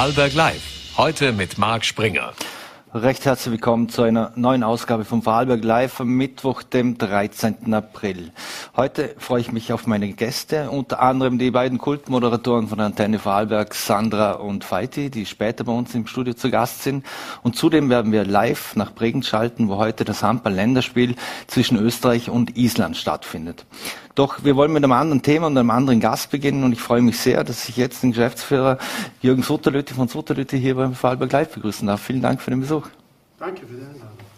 Vorarlberg Live. Heute mit Marc Springer. Recht herzlich willkommen zu einer neuen Ausgabe von Vorarlberg Live am Mittwoch, dem 13. April. Heute freue ich mich auf meine Gäste, unter anderem die beiden Kultmoderatoren von Antenne Vorarlberg, Sandra und Feiti, die später bei uns im Studio zu Gast sind. Und zudem werden wir live nach Bregenz schalten, wo heute das Handball-Länderspiel zwischen Österreich und Island stattfindet. Doch wir wollen mit einem anderen Thema und einem anderen Gast beginnen und ich freue mich sehr, dass ich jetzt den Geschäftsführer Jürgen Sutterlütte von Sutterlütte hier beim Vorarlberg Live begrüßen darf. Vielen Dank für den Besuch. Danke für die Einladung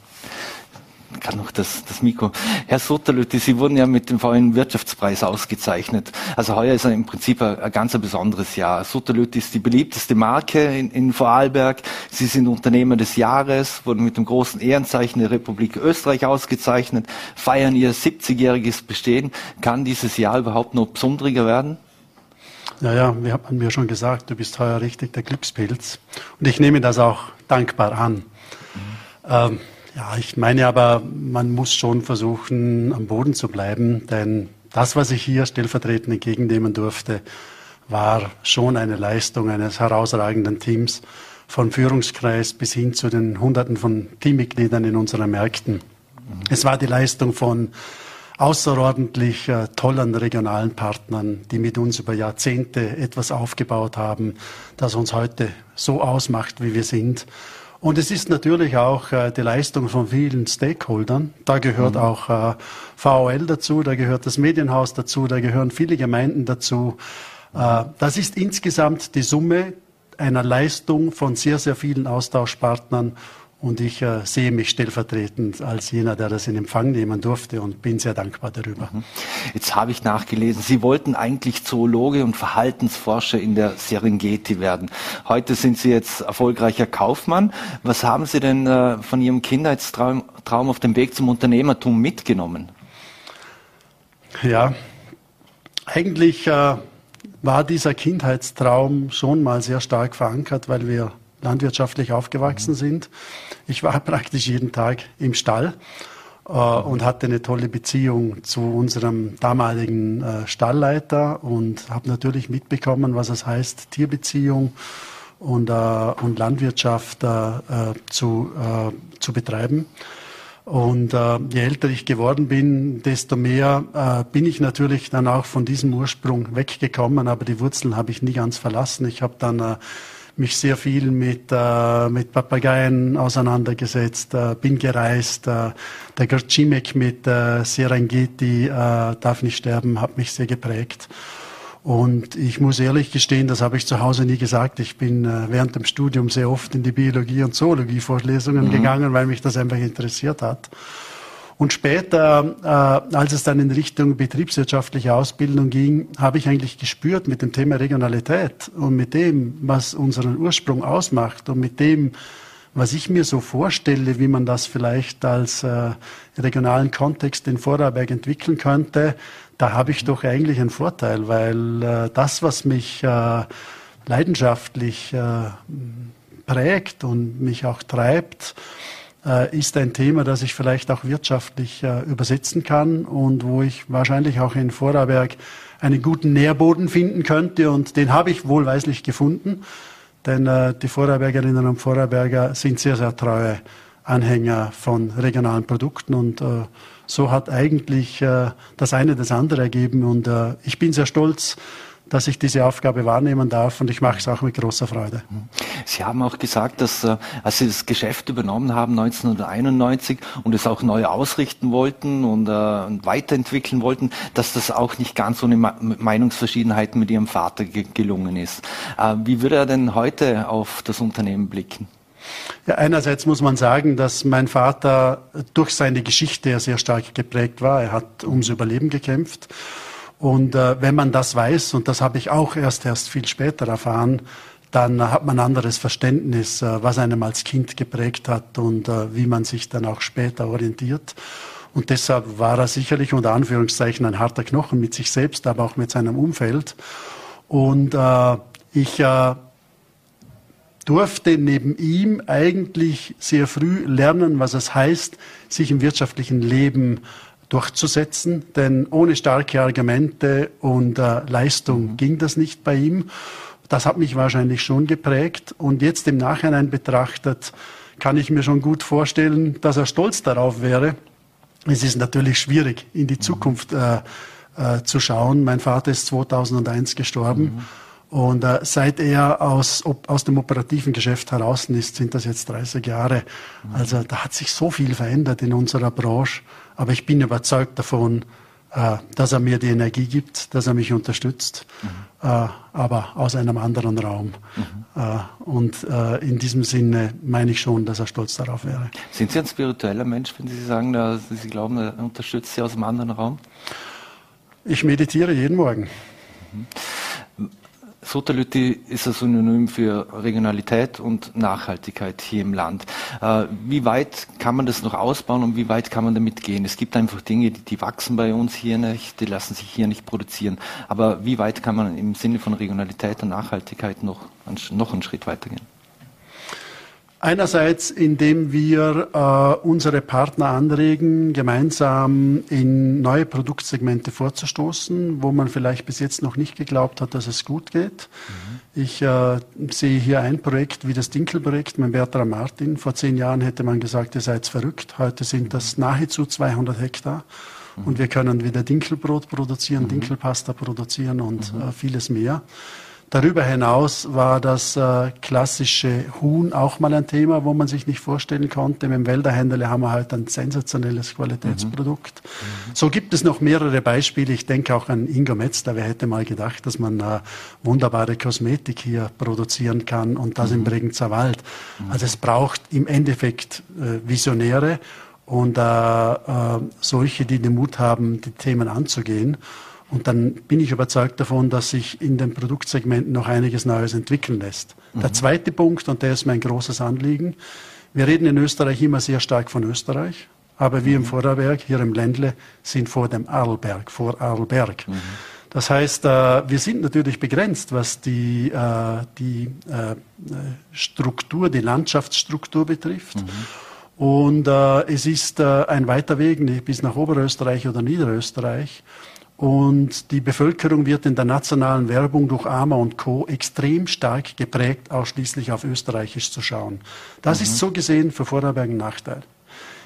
kann noch das, das Mikro. Herr Sutterlütte, Sie wurden ja mit dem VN Wirtschaftspreis ausgezeichnet. Also heuer ist im Prinzip ein, ein ganz besonderes Jahr. Sutterlütte ist die beliebteste Marke in, in Vorarlberg. Sie sind Unternehmer des Jahres, wurden mit dem großen Ehrenzeichen der Republik Österreich ausgezeichnet, feiern ihr 70-jähriges Bestehen. Kann dieses Jahr überhaupt noch besonderer werden? Naja, wir haben mir schon gesagt, du bist heuer richtig der Glückspilz. Und ich nehme das auch dankbar an. Mhm. Ähm, ja, ich meine aber, man muss schon versuchen, am Boden zu bleiben, denn das, was ich hier stellvertretend entgegennehmen durfte, war schon eine Leistung eines herausragenden Teams, von Führungskreis bis hin zu den Hunderten von Teammitgliedern in unseren Märkten. Es war die Leistung von außerordentlich äh, tollen regionalen Partnern, die mit uns über Jahrzehnte etwas aufgebaut haben, das uns heute so ausmacht, wie wir sind. Und es ist natürlich auch äh, die Leistung von vielen Stakeholdern. Da gehört mhm. auch äh, VOL dazu, da gehört das Medienhaus dazu, da gehören viele Gemeinden dazu. Äh, das ist insgesamt die Summe einer Leistung von sehr, sehr vielen Austauschpartnern und ich äh, sehe mich stellvertretend als jener, der das in Empfang nehmen durfte und bin sehr dankbar darüber. Mhm. Jetzt habe ich nachgelesen, Sie wollten eigentlich Zoologe und Verhaltensforscher in der Serengeti werden. Heute sind Sie jetzt erfolgreicher Kaufmann. Was haben Sie denn äh, von Ihrem Kindheitstraum Traum auf dem Weg zum Unternehmertum mitgenommen? Ja, eigentlich äh, war dieser Kindheitstraum schon mal sehr stark verankert, weil wir landwirtschaftlich aufgewachsen sind. Ich war praktisch jeden Tag im Stall äh, und hatte eine tolle Beziehung zu unserem damaligen äh, Stallleiter und habe natürlich mitbekommen, was es heißt, Tierbeziehung und, äh, und Landwirtschaft äh, äh, zu, äh, zu betreiben. Und äh, je älter ich geworden bin, desto mehr äh, bin ich natürlich dann auch von diesem Ursprung weggekommen, aber die Wurzeln habe ich nie ganz verlassen. Ich habe dann äh, mich sehr viel mit, äh, mit Papageien auseinandergesetzt, äh, bin gereist. Äh, der Gercimek mit äh, Serengeti, äh, Darf nicht sterben, hat mich sehr geprägt. Und ich muss ehrlich gestehen, das habe ich zu Hause nie gesagt. Ich bin äh, während dem Studium sehr oft in die Biologie- und Zoologie-Vorlesungen mhm. gegangen, weil mich das einfach interessiert hat. Und später, äh, als es dann in Richtung betriebswirtschaftliche Ausbildung ging, habe ich eigentlich gespürt mit dem Thema Regionalität und mit dem, was unseren Ursprung ausmacht und mit dem, was ich mir so vorstelle, wie man das vielleicht als äh, regionalen Kontext in Vorarlberg entwickeln könnte, da habe ich doch eigentlich einen Vorteil, weil äh, das, was mich äh, leidenschaftlich äh, prägt und mich auch treibt, ist ein Thema, das ich vielleicht auch wirtschaftlich äh, übersetzen kann und wo ich wahrscheinlich auch in Vorarlberg einen guten Nährboden finden könnte und den habe ich wohlweislich gefunden, denn äh, die Vorarlbergerinnen und Vorarlberger sind sehr, sehr treue Anhänger von regionalen Produkten und äh, so hat eigentlich äh, das eine das andere ergeben und äh, ich bin sehr stolz, dass ich diese Aufgabe wahrnehmen darf und ich mache es auch mit großer Freude. Sie haben auch gesagt, dass äh, als Sie das Geschäft übernommen haben 1991 und es auch neu ausrichten wollten und, äh, weiterentwickeln wollten, dass das auch nicht ganz ohne Meinungsverschiedenheiten mit Ihrem Vater gelungen ist. Äh, wie würde er denn heute auf das Unternehmen blicken? Ja, einerseits muss man sagen, dass mein Vater durch seine Geschichte sehr stark geprägt war. Er hat ums Überleben gekämpft und äh, wenn man das weiß, und das habe ich auch erst erst viel später erfahren, dann hat man anderes Verständnis, äh, was einem als Kind geprägt hat und äh, wie man sich dann auch später orientiert. Und deshalb war er sicherlich unter Anführungszeichen ein harter Knochen mit sich selbst, aber auch mit seinem Umfeld. Und äh, ich äh, durfte neben ihm eigentlich sehr früh lernen, was es heißt, sich im wirtschaftlichen Leben durchzusetzen, denn ohne starke Argumente und äh, Leistung mhm. ging das nicht bei ihm. Das hat mich wahrscheinlich schon geprägt. Und jetzt im Nachhinein betrachtet, kann ich mir schon gut vorstellen, dass er stolz darauf wäre. Es ist natürlich schwierig, in die Zukunft äh, äh, zu schauen. Mein Vater ist 2001 gestorben. Mhm. Und äh, seit er aus, ob, aus dem operativen Geschäft heraus ist, sind das jetzt 30 Jahre. Mhm. Also da hat sich so viel verändert in unserer Branche. Aber ich bin überzeugt davon, äh, dass er mir die Energie gibt, dass er mich unterstützt, mhm. äh, aber aus einem anderen Raum. Mhm. Äh, und äh, in diesem Sinne meine ich schon, dass er stolz darauf wäre. Sind Sie ein spiritueller Mensch, wenn Sie sagen, dass Sie glauben, er unterstützt Sie aus einem anderen Raum? Ich meditiere jeden Morgen. Mhm. Sotalütti ist ein Synonym für Regionalität und Nachhaltigkeit hier im Land. Äh, wie weit kann man das noch ausbauen und wie weit kann man damit gehen? Es gibt einfach Dinge, die, die, wachsen bei uns hier nicht, die lassen sich hier nicht produzieren. Aber wie weit kann man im Sinne von Regionalität und Nachhaltigkeit noch, noch einen Schritt weitergehen? Einerseits, indem wir äh, unsere Partner anregen, gemeinsam in neue Produktsegmente vorzustoßen, wo man vielleicht bis jetzt noch nicht geglaubt hat, dass es gut geht. Mhm. Ich äh, sehe hier ein Projekt wie das Dinkelprojekt mit Bertram Martin. Vor zehn Jahren hätte man gesagt, ihr seid verrückt. Heute sind das nahezu 200 Hektar. Mhm. Und wir können wieder Dinkelbrot produzieren, mhm. Dinkelpasta produzieren und mhm. äh, vieles mehr. Darüber hinaus war das äh, klassische Huhn auch mal ein Thema, wo man sich nicht vorstellen konnte. Mit dem Wälderhändler haben wir halt ein sensationelles Qualitätsprodukt. Mhm. So gibt es noch mehrere Beispiele. Ich denke auch an Ingo Metzler. Wer hätte mal gedacht, dass man äh, wunderbare Kosmetik hier produzieren kann und das mhm. im Bregenzer Wald. Mhm. Also es braucht im Endeffekt äh, Visionäre und äh, äh, solche, die den Mut haben, die Themen anzugehen. Und dann bin ich überzeugt davon, dass sich in den Produktsegmenten noch einiges Neues entwickeln lässt. Mhm. Der zweite Punkt, und der ist mein großes Anliegen, wir reden in Österreich immer sehr stark von Österreich, aber wir mhm. im Vorarlberg, hier im Ländle, sind vor dem Arlberg, vor Arlberg. Mhm. Das heißt, äh, wir sind natürlich begrenzt, was die, äh, die äh, Struktur, die Landschaftsstruktur betrifft. Mhm. Und es ist ein weiter Weg bis nach Oberösterreich oder Niederösterreich. Und die Bevölkerung wird in der nationalen Werbung durch AMA und Co. extrem stark geprägt, ausschließlich auf Österreichisch zu schauen. Das mhm. ist so gesehen für Vorarlberg ein Nachteil.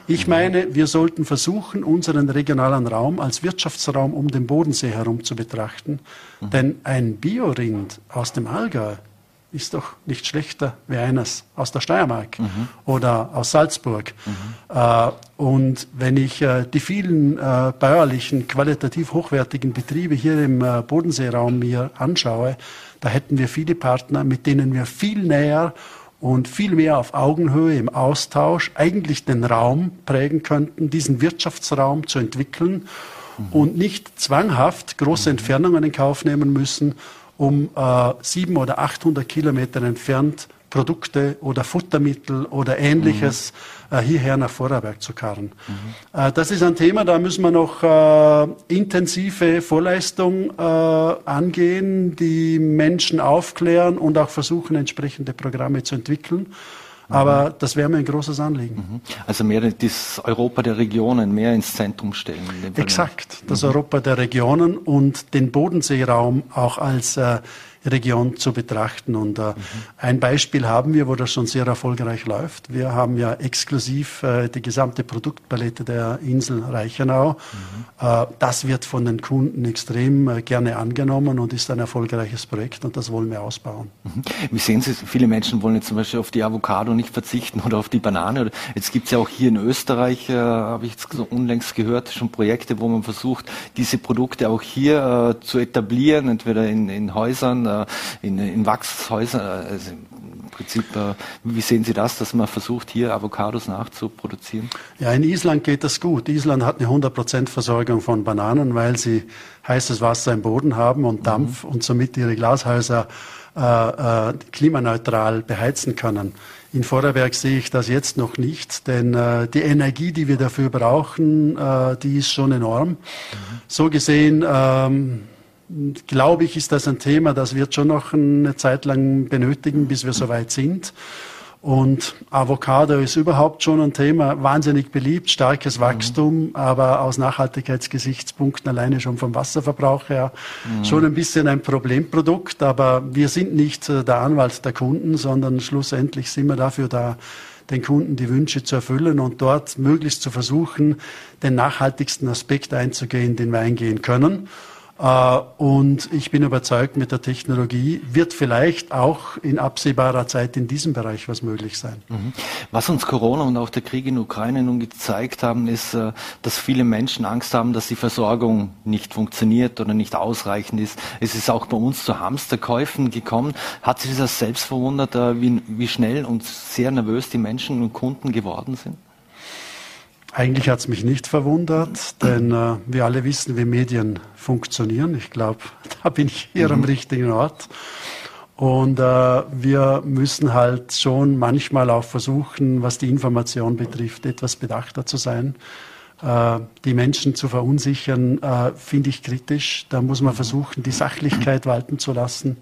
Ich meine, wir sollten versuchen, unseren regionalen Raum als Wirtschaftsraum um den Bodensee herum zu betrachten. Mhm. Denn ein Biorind aus dem Allgäu ist doch nicht schlechter wie eines aus der Steiermark mhm. oder aus Salzburg. Mhm. Äh, und wenn ich äh, die vielen äh, bäuerlichen, qualitativ hochwertigen Betriebe hier im äh, Bodenseeraum mir anschaue, da hätten wir viele Partner, mit denen wir viel näher und viel mehr auf Augenhöhe im Austausch eigentlich den Raum prägen könnten, diesen Wirtschaftsraum zu entwickeln mhm. und nicht zwanghaft große mhm. Entfernungen in Kauf nehmen müssen, um äh, sieben oder 800 Kilometer entfernt Produkte oder Futtermittel oder ähnliches mhm. äh, hierher nach Vorarlberg zu karren. Mhm. Äh, das ist ein Thema, da müssen wir noch äh, intensive Vorleistung äh, angehen, die Menschen aufklären und auch versuchen, entsprechende Programme zu entwickeln. Aber das wäre mir ein großes Anliegen. Mhm. Also mehr das Europa der Regionen mehr ins Zentrum stellen. Exakt, das mhm. Europa der Regionen und den Bodenseeraum auch als äh, Region zu betrachten. Und äh, mhm. ein Beispiel haben wir, wo das schon sehr erfolgreich läuft. Wir haben ja exklusiv äh, die gesamte Produktpalette der Insel Reichenau. Mhm. Äh, das wird von den Kunden extrem äh, gerne angenommen und ist ein erfolgreiches Projekt und das wollen wir ausbauen. Mhm. Wie sehen Sie, viele Menschen wollen jetzt zum Beispiel auf die Avocado nicht verzichten oder auf die Banane. Jetzt gibt es ja auch hier in Österreich, äh, habe ich jetzt so unlängst gehört, schon Projekte, wo man versucht, diese Produkte auch hier äh, zu etablieren, entweder in, in Häusern, in, in Wachshäusern, also im Prinzip, äh, wie sehen Sie das, dass man versucht, hier Avocados nachzuproduzieren? Ja, in Island geht das gut. Island hat eine 100% Versorgung von Bananen, weil sie heißes Wasser im Boden haben und Dampf mhm. und somit ihre Glashäuser äh, äh, klimaneutral beheizen können. In Vorarlberg sehe ich das jetzt noch nicht, denn äh, die Energie, die wir dafür brauchen, äh, die ist schon enorm. Mhm. So gesehen ähm, glaube ich, ist das ein Thema, das wird schon noch eine Zeit lang benötigen, bis wir soweit sind. Und Avocado ist überhaupt schon ein Thema, wahnsinnig beliebt, starkes Wachstum, mhm. aber aus Nachhaltigkeitsgesichtspunkten alleine schon vom Wasserverbrauch her mhm. schon ein bisschen ein Problemprodukt. Aber wir sind nicht äh, der Anwalt der Kunden, sondern schlussendlich sind wir dafür da, den Kunden die Wünsche zu erfüllen und dort möglichst zu versuchen, den nachhaltigsten Aspekt einzugehen, den wir eingehen können. Äh, und ich bin überzeugt, mit der Technologie wird vielleicht auch in absehbarer Zeit in diesem Bereich was möglich sein. Mhm. Was uns Corona und auch der Krieg in Ukraine nun gezeigt haben, ist, äh, dass viele Menschen Angst haben, dass die Versorgung nicht funktioniert oder nicht ausreichend ist. Es ist auch bei uns zu Hamsterkäufen gekommen. Hat sich das selbst verwundert, äh, wie, wie schnell und sehr nervös die Menschen und Kunden geworden sind? Eigentlich hat es mich nicht verwundert, denn äh, wir alle wissen, wie Medien funktionieren. Ich glaube, da bin ich hier mhm. am richtigen Ort. Und äh, wir müssen halt schon manchmal auch versuchen, was die Information betrifft, etwas bedachter zu sein. Äh, die Menschen zu verunsichern, äh, finde ich kritisch. Da muss man versuchen, die Sachlichkeit walten zu lassen.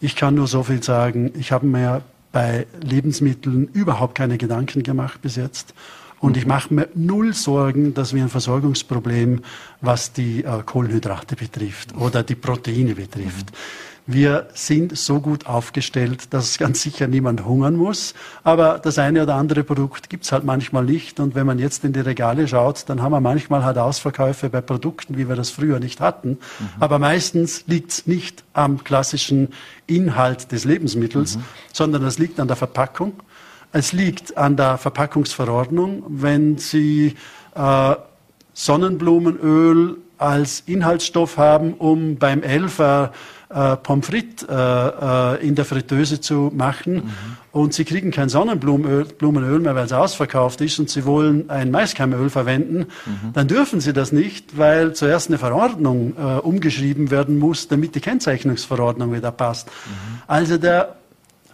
Ich kann nur so viel sagen, ich habe mir bei Lebensmitteln überhaupt keine Gedanken gemacht bis jetzt. Und ich mache mir null Sorgen, dass wir ein Versorgungsproblem, was die äh, Kohlenhydrate betrifft oder die Proteine betrifft. Wir sind so gut aufgestellt, dass ganz sicher niemand hungern muss. Aber das eine oder andere Produkt gibt's halt manchmal nicht. Und wenn man jetzt in die Regale schaut, dann haben wir manchmal halt Ausverkäufe bei Produkten, wie wir das früher nicht hatten. Mhm. Aber meistens liegt's nicht am klassischen Inhalt des Lebensmittels, mhm. sondern das liegt an der Verpackung. Es liegt an der Verpackungsverordnung. Wenn Sie äh, Sonnenblumenöl als Inhaltsstoff haben, um beim Elfer äh, Pommes frites äh, äh, in der Fritteuse zu machen mhm. und Sie kriegen kein Sonnenblumenöl mehr, weil es ausverkauft ist und Sie wollen ein Maiskeimöl verwenden, mhm. dann dürfen Sie das nicht, weil zuerst eine Verordnung äh, umgeschrieben werden muss, damit die Kennzeichnungsverordnung wieder passt. Mhm. Also der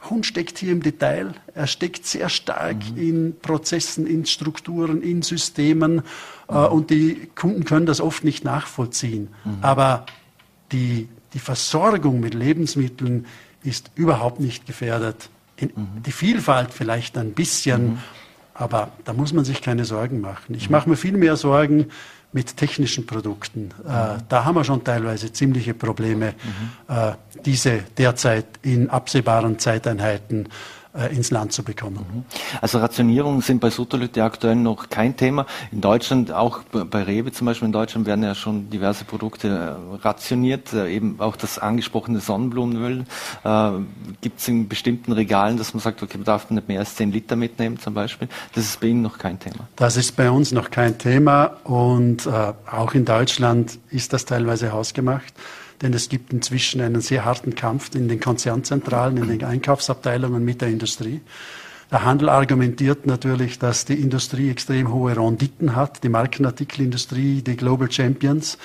Hund steckt hier im Detail. Er steckt sehr stark mhm. in Prozessen, in Strukturen, in Systemen. Mhm. Äh, und die Kunden können das oft nicht nachvollziehen. Mhm. Aber die, die Versorgung mit Lebensmitteln ist überhaupt nicht gefährdet. In, mhm. die Vielfalt vielleicht ein bisschen, mhm. aber da muss man sich keine Sorgen machen. Ich mhm. mache mir viel mehr Sorgen, mit technischen Produkten. Mhm. Da haben wir schon teilweise ziemliche Probleme, mhm. äh, diese derzeit in absehbaren Zeiteinheiten äh, ins Land zu bekommen. Mhm. Also Rationierungen sind bei Sutterlütte aktuell noch kein Thema. In Deutschland, auch bei Rewe zum Beispiel in Deutschland werden ja schon diverse Produkte äh, rationiert, äh, eben auch das angesprochene Sonnenblumenöl. Äh, Gibt es in bestimmten Regalen, dass man sagt, okay, man darf nicht mehr als 10 Liter mitnehmen zum Beispiel? Das ist bei Ihnen noch kein Thema. Das ist bei uns noch kein Thema und äh, auch in Deutschland ist das teilweise hausgemacht denn es gibt inzwischen einen sehr harten Kampf in den Konzernzentralen, in den Einkaufsabteilungen mit der Industrie. Der Handel argumentiert natürlich, dass die Industrie extrem hohe Renditen hat, die Markenartikelindustrie, die Global Champions,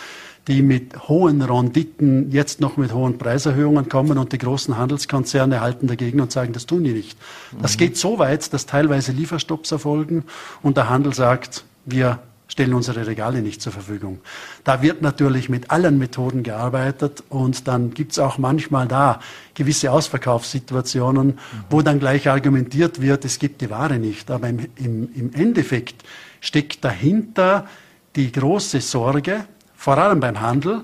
die mit hohen Renditen jetzt noch mit hohen Preiserhöhungen kommen und die großen Handelskonzerne halten dagegen und sagen, das tun die nicht. Das mhm. geht so weit, dass teilweise Lieferstopps erfolgen und der Handel sagt, wir stellen unsere Regale nicht zur Verfügung. Da wird natürlich mit allen Methoden gearbeitet und dann gibt es auch manchmal da gewisse Ausverkaufssituationen, mhm. wo dann gleich argumentiert wird, es gibt die Ware nicht. Aber im, im, im Endeffekt steckt dahinter die große Sorge, vor allem beim Handel,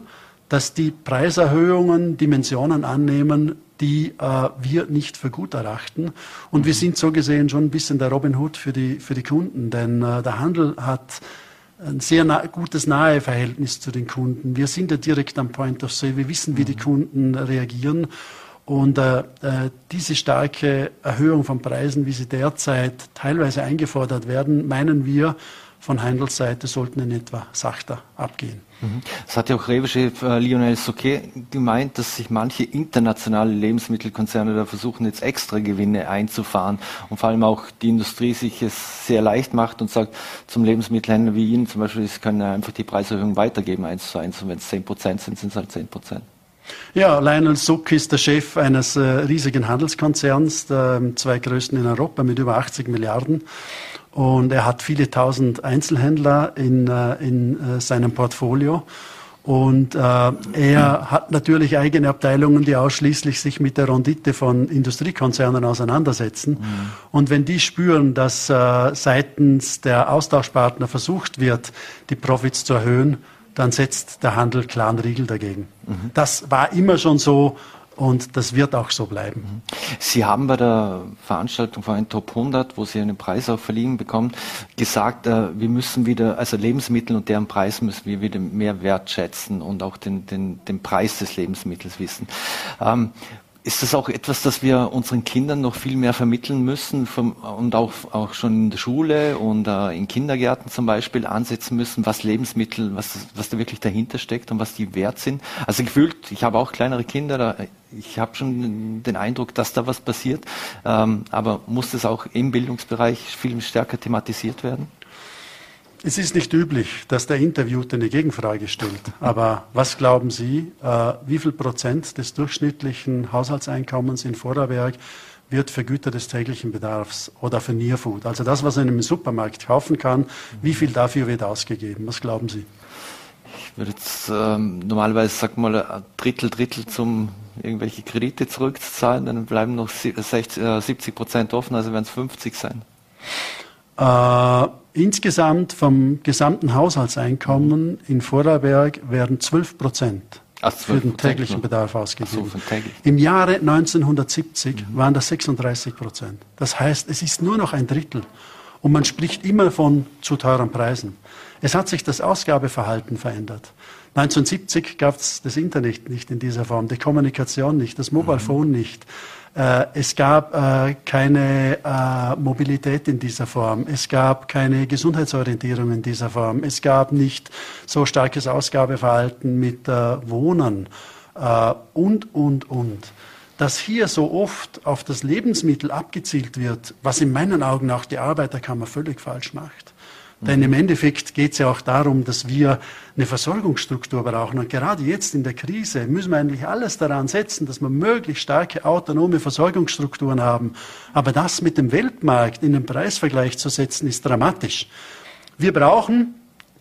dass die Preiserhöhungen Dimensionen annehmen, die äh, wir nicht für gut erachten. Und mhm. wir sind so gesehen schon ein bisschen der Robin Hood für die, für die Kunden, denn äh, der Handel hat ein sehr nah, gutes Naheverhältnis zu den Kunden. Wir sind ja direkt am Point of Sale. Wir wissen, wie die mhm. Kunden reagieren. Und äh, äh, diese starke Erhöhung von Preisen, wie sie derzeit teilweise eingefordert werden, meinen wir, von Heindels Seite sollten in etwa sachter abgehen. Mhm. Das hat ja auch Rewe-Chef äh, Lionel Souquet gemeint, dass sich manche internationale Lebensmittelkonzerne da versuchen, jetzt extra Gewinne einzufahren und vor allem auch die Industrie sich es sehr leicht macht und sagt zum Lebensmittelhändler wie Ihnen zum Beispiel, Sie können einfach die Preiserhöhung weitergeben, eins zu eins, und wenn es zehn Prozent sind, sind es halt zehn Prozent. Ja, Lionel Suck ist der Chef eines äh, riesigen Handelskonzerns, der äh, zwei größten in Europa mit über 80 Milliarden. Und er hat viele tausend Einzelhändler in, äh, in äh, seinem Portfolio. Und äh, er hat natürlich eigene Abteilungen, die ausschließlich sich mit der Rendite von Industriekonzernen auseinandersetzen. Mhm. Und wenn die spüren, dass äh, seitens der Austauschpartner versucht wird, die Profits zu erhöhen, dann setzt der Handel klaren Riegel dagegen. Mhm. Das war immer schon so und das wird auch so bleiben. Sie haben bei der Veranstaltung von Top 100, wo Sie einen Preis auch verliehen bekommen, gesagt, äh, wir müssen wieder, also Lebensmittel und deren Preis müssen wir wieder mehr wertschätzen und auch den, den, den Preis des Lebensmittels wissen. Ähm, ist das auch etwas, das wir unseren Kindern noch viel mehr vermitteln müssen vom, und auch, auch schon in der Schule und äh, in Kindergärten zum Beispiel ansetzen müssen, was Lebensmittel, was, was da wirklich dahinter steckt und was die wert sind? Also gefühlt, ich habe auch kleinere Kinder, da, ich habe schon den Eindruck, dass da was passiert, ähm, aber muss das auch im Bildungsbereich viel stärker thematisiert werden? Es ist nicht üblich, dass der Interviewte eine Gegenfrage stellt. Aber was glauben Sie, äh, wie viel Prozent des durchschnittlichen Haushaltseinkommens in Vorarlberg wird für Güter des täglichen Bedarfs oder für Nearfood, also das, was man im Supermarkt kaufen kann, wie viel dafür wird ausgegeben? Was glauben Sie? Ich würde jetzt ähm, normalerweise, sag mal, ein Drittel, Drittel zum irgendwelche Kredite zurückzuzahlen, dann bleiben noch 60, äh, 70 Prozent offen, also werden es 50 sein. Äh, insgesamt vom gesamten Haushaltseinkommen in Vorarlberg werden 12 Prozent für den täglichen Bedarf ausgegeben. So, Im Jahre 1970 mhm. waren das 36 Prozent. Das heißt, es ist nur noch ein Drittel. Und man spricht immer von zu teuren Preisen. Es hat sich das Ausgabeverhalten verändert. 1970 gab es das Internet nicht in dieser Form, die Kommunikation nicht, das Mobile mhm. Phone nicht. Äh, es gab äh, keine äh, Mobilität in dieser Form. Es gab keine Gesundheitsorientierung in dieser Form. Es gab nicht so starkes Ausgabeverhalten mit Wohnen und, und, und. Dass hier so oft auf das Lebensmittel abgezielt wird, was in meinen Augen auch die Arbeiterkammer völlig falsch macht. Denn im Endeffekt geht es ja auch darum, dass wir eine Versorgungsstruktur brauchen. Und gerade jetzt in der Krise müssen wir eigentlich alles daran setzen, dass wir möglichst starke autonome Versorgungsstrukturen haben. Aber das mit dem Weltmarkt in den Preisvergleich zu setzen, ist dramatisch. Wir brauchen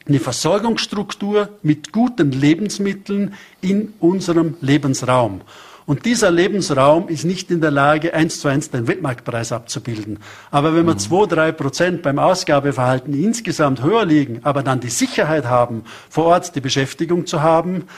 eine Versorgungsstruktur mit guten Lebensmitteln in unserem Lebensraum. Und dieser Lebensraum ist nicht in der Lage, eins zu eins den Weltmarktpreis abzubilden. Aber wenn wir mhm. zwei, drei Prozent beim Ausgabeverhalten insgesamt höher liegen, aber dann die Sicherheit haben, vor Ort die Beschäftigung zu haben,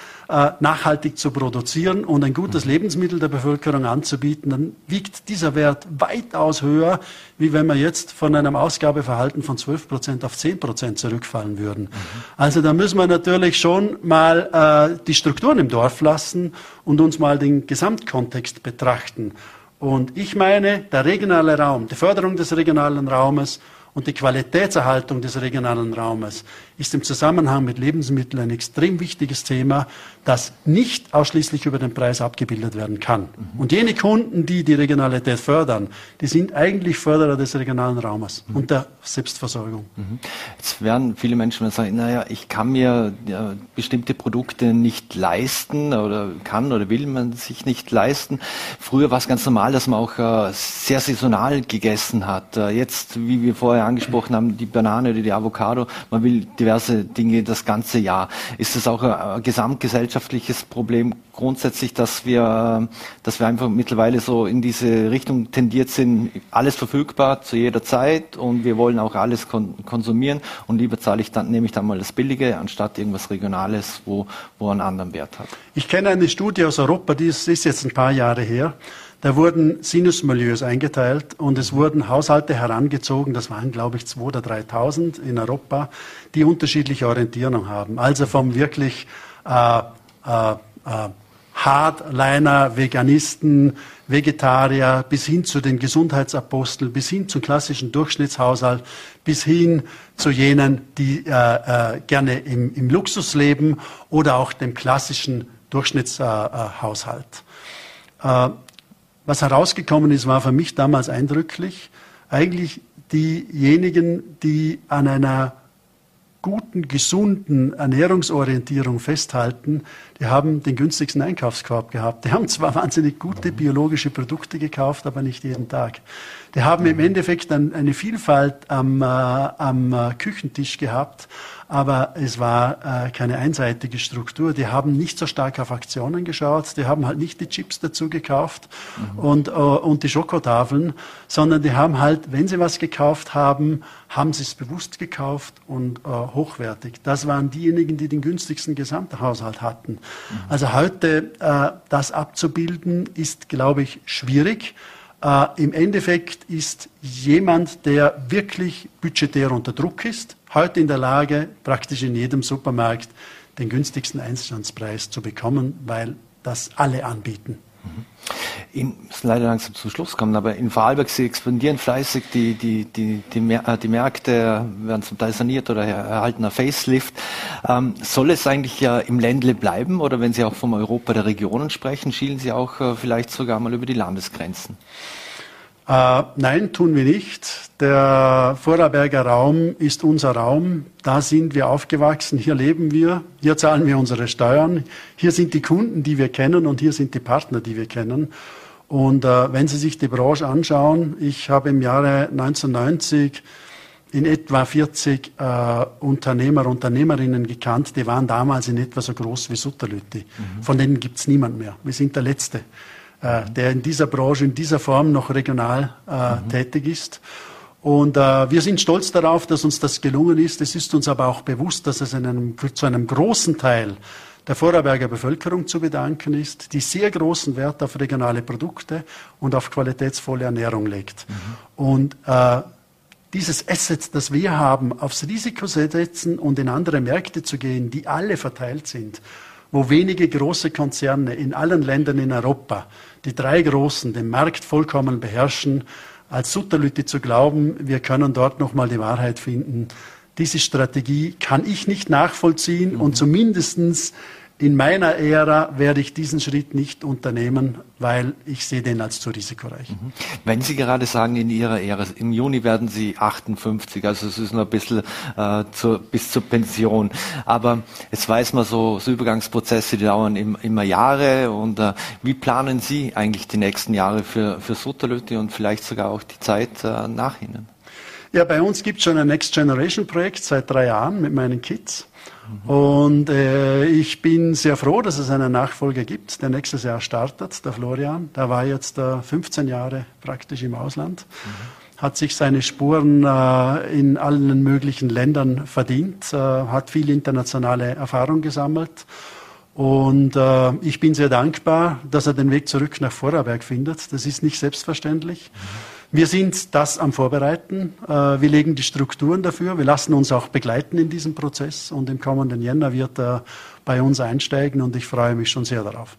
nachhaltig zu produzieren und ein gutes Lebensmittel der Bevölkerung anzubieten, dann wiegt dieser Wert weitaus höher, wie wenn wir jetzt von einem Ausgabeverhalten von 12 Prozent auf 10 Prozent zurückfallen würden. Mhm. Also da müssen wir natürlich schon mal äh, die Strukturen im Dorf lassen und uns mal den Gesamtkontext betrachten. Und ich meine, der regionale Raum, die Förderung des regionalen Raumes und die Qualitätserhaltung des regionalen Raumes ist im Zusammenhang mit Lebensmitteln ein extrem wichtiges Thema, das nicht ausschließlich über den Preis abgebildet werden kann. Mhm. Und jene Kunden, die die Regionalität fördern, die sind eigentlich Förderer des regionalen Raumes mhm. und der Selbstversorgung. Mhm. Jetzt werden viele Menschen sagen, naja, ich kann mir ja, bestimmte Produkte nicht leisten oder kann oder will man sich nicht leisten. Früher war es ganz normal, dass man auch äh, sehr saisonal gegessen hat. Äh, jetzt, wie wir vorher angesprochen haben, die Banane oder die Avocado, man will diverse Dinge das ganze Jahr. Ist es auch ein gesamtgesellschaftliches Problem grundsätzlich, dass wir, dass wir einfach mittlerweile so in diese Richtung tendiert sind, alles verfügbar zu jeder Zeit und wir wollen auch alles kon konsumieren und lieber zahle ich dann, nehme ich dann mal das Billige, anstatt irgendwas Regionales, wo, wo einen anderen Wert hat. Ich kenne eine Studie aus Europa, die ist, ist jetzt ein paar Jahre her. Da wurden Sinusmilieus eingeteilt und es wurden Haushalte herangezogen, das waren glaube ich 2.000 oder 3.000 in Europa, die unterschiedliche Orientierung haben. Also vom wirklich äh, äh, äh, Hardliner, Veganisten, Vegetarier bis hin zu den Gesundheitsaposteln, bis hin zum klassischen Durchschnittshaushalt, bis hin zu jenen, die äh, äh, gerne im, im Luxus leben oder auch dem klassischen Durchschnittshaushalt. Äh, was herausgekommen ist, war für mich damals eindrücklich. Eigentlich diejenigen, die an einer guten, gesunden Ernährungsorientierung festhalten, die haben den günstigsten Einkaufskorb gehabt. Die haben zwar wahnsinnig gute biologische Produkte gekauft, aber nicht jeden Tag. Die haben im Endeffekt eine Vielfalt am, äh, am äh, Küchentisch gehabt, aber es war äh, keine einseitige Struktur. Die haben nicht so stark auf Aktionen geschaut, die haben halt nicht die Chips dazu gekauft mhm. und, äh, und die Schokotafeln, sondern die haben halt, wenn sie was gekauft haben, haben sie es bewusst gekauft und äh, hochwertig. Das waren diejenigen, die den günstigsten Gesamthaushalt hatten. Mhm. Also heute äh, das abzubilden, ist, glaube ich, schwierig. Äh, Im Endeffekt ist jemand, der wirklich budgetär unter Druck ist, heute in der Lage, praktisch in jedem Supermarkt den günstigsten Einstandspreis zu bekommen, weil das alle anbieten. In, muss leider langsam zum Schluss kommen, aber in Vorarlberg, Sie expandieren fleißig, die, die, die, die, äh, Märkte werden zum Teil saniert oder erhalten ein Facelift. Ähm, soll es eigentlich ja im Ländle bleiben oder wenn Sie auch vom Europa der Regionen sprechen, schielen Sie auch äh, vielleicht sogar mal über die Landesgrenzen? Äh, nein, tun wir nicht. Der Vorarlberger Raum ist unser Raum. Da sind wir aufgewachsen. Hier leben wir. Hier zahlen wir unsere Steuern. Hier sind die Kunden, die wir kennen und hier sind die Partner, die wir kennen. Und äh, wenn Sie sich die Branche anschauen, ich habe im Jahre 1990 in etwa 40 äh, Unternehmer, Unternehmerinnen gekannt, die waren damals in etwa so groß wie Sutterlütti. Mhm. Von denen gibt es niemand mehr. Wir sind der Letzte äh, der in dieser Branche, in dieser Form noch regional äh, mhm. tätig ist. Und äh, wir sind stolz darauf, dass uns das gelungen ist. Es ist uns aber auch bewusst, dass es einem, zu einem großen Teil der Vorarlberger Bevölkerung zu bedanken ist, die sehr großen Wert auf regionale Produkte und auf qualitätsvolle Ernährung legt. Mhm. Und äh, dieses Asset, das wir haben, aufs Risiko setzen und in andere Märkte zu gehen, die alle verteilt sind, wo wenige große Konzerne in allen Ländern in Europa die drei Großen den Markt vollkommen beherrschen, als Sutterlütte zu glauben, wir können dort nochmal die Wahrheit finden. Diese Strategie kann ich nicht nachvollziehen mhm. und zumindestens in meiner Ära werde ich diesen Schritt nicht unternehmen, weil ich sehe den als zu risikoreich. Mhm. Wenn Sie gerade sagen, in Ihrer Ära, im Juni werden Sie 58, also es ist noch ein bisschen äh, zur, bis zur Pension. Aber jetzt weiß man so, so Übergangsprozesse, die dauern im, immer Jahre. Und äh, wie planen Sie eigentlich die nächsten Jahre für, für Sutterlütte und vielleicht sogar auch die Zeit äh, nach Ihnen? Ja, bei uns gibt es schon ein Next Generation Projekt seit drei Jahren mit meinen Kids. Und äh, ich bin sehr froh, dass es einen Nachfolger gibt, der nächstes Jahr startet, der Florian. Der war jetzt äh, 15 Jahre praktisch im Ausland, mhm. hat sich seine Spuren äh, in allen möglichen Ländern verdient, äh, hat viel internationale Erfahrung gesammelt. Und äh, ich bin sehr dankbar, dass er den Weg zurück nach Vorarlberg findet. Das ist nicht selbstverständlich. Mhm. Wir sind das am Vorbereiten. Äh, wir legen die Strukturen dafür. Wir lassen uns auch begleiten in diesem Prozess. Und im kommenden Jänner wird er bei uns einsteigen und ich freue mich schon sehr darauf.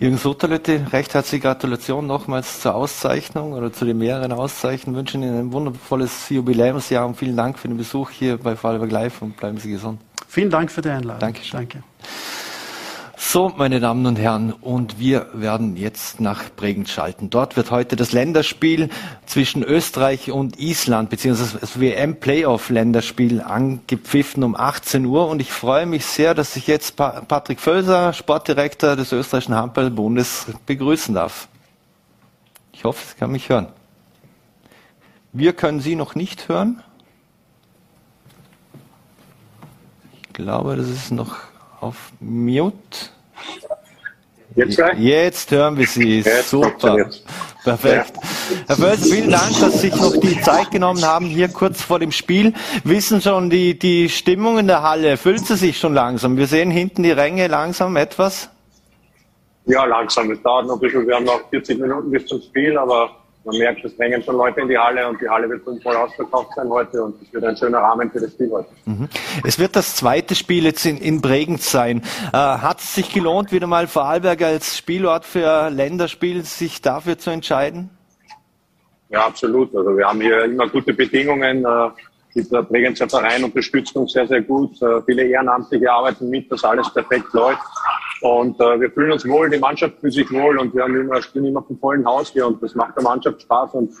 Jürgen Soterlötte, recht herzliche Gratulation nochmals zur Auszeichnung oder zu den mehreren Auszeichnungen. Wünschen Ihnen ein wundervolles Jubiläumsjahr und vielen Dank für den Besuch hier bei Vorarlberg Live und bleiben Sie gesund. Vielen Dank für die Einladung. Dankeschön. Danke. So, meine Damen und Herren, und wir werden jetzt nach Bregenz schalten. Dort wird heute das Länderspiel zwischen Österreich und Island, beziehungsweise das WM-Playoff-Länderspiel angepfiffen um 18 Uhr. Und ich freue mich sehr, dass ich jetzt Patrick Völser, Sportdirektor des österreichischen Handballbundes, begrüßen darf. Ich hoffe, Sie kann mich hören. Wir können Sie noch nicht hören. Ich glaube, das ist noch auf Mute. Jetzt, Jetzt hören wir Sie. Jetzt Super. Perfekt. Ja. Herr Böse, vielen Dank, dass Sie sich noch die Zeit genommen haben, hier kurz vor dem Spiel. Wissen schon, die, die Stimmung in der Halle, füllt sie sich schon langsam? Wir sehen hinten die Ränge langsam etwas. Ja, langsam. Es dauert noch ein bisschen. Wir haben noch 40 Minuten bis zum Spiel, aber man merkt, es drängen schon Leute in die Halle und die Halle wird schon voll ausverkauft sein heute und es wird ein schöner Rahmen für das Spiel heute. Mhm. Es wird das zweite Spiel jetzt in, in Bregenz sein. Äh, hat es sich gelohnt, wieder mal Vorarlberg als Spielort für Länderspiel sich dafür zu entscheiden? Ja, absolut. Also wir haben hier immer gute Bedingungen. Äh, der Bregenzer Verein unterstützt uns sehr, sehr gut. Äh, viele Ehrenamtliche arbeiten mit, dass alles perfekt läuft. Und äh, wir fühlen uns wohl, die Mannschaft fühlt sich wohl und wir haben immer, spielen immer vom vollen Haus hier und das macht der Mannschaft Spaß und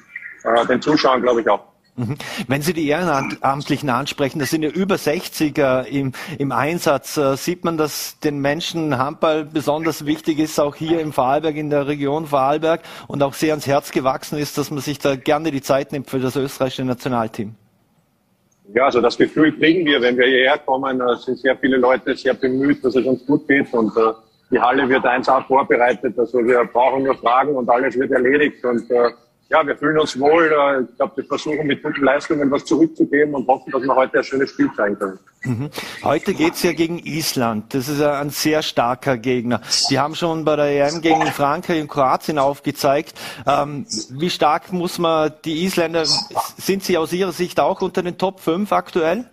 äh, den Zuschauern, glaube ich, auch. Mhm. Wenn Sie die Ehrenamtlichen ansprechen, das sind ja über 60er im, im Einsatz. Äh, sieht man, dass den Menschen Handball besonders wichtig ist, auch hier im Vorarlberg, in der Region Vorarlberg und auch sehr ans Herz gewachsen ist, dass man sich da gerne die Zeit nimmt für das österreichische Nationalteam? Ja, also das Gefühl kriegen wir, wenn wir hierher kommen, äh, sind sehr viele Leute sehr bemüht, dass es uns gut geht. Und äh, die Halle wird 1A vorbereitet. Also wir brauchen nur Fragen und alles wird erledigt. Und äh, ja, wir fühlen uns wohl. Äh, ich glaube, wir versuchen mit guten Leistungen was zurückzugeben und hoffen, dass wir heute ein schönes Spiel zeigen können. Mhm. Heute geht's ja gegen Island. Das ist ein sehr starker Gegner. Die haben schon bei der EM gegen Frankreich und Kroatien aufgezeigt. Ähm, wie stark muss man die Isländer, sind sie aus Ihrer Sicht auch unter den Top 5 aktuell?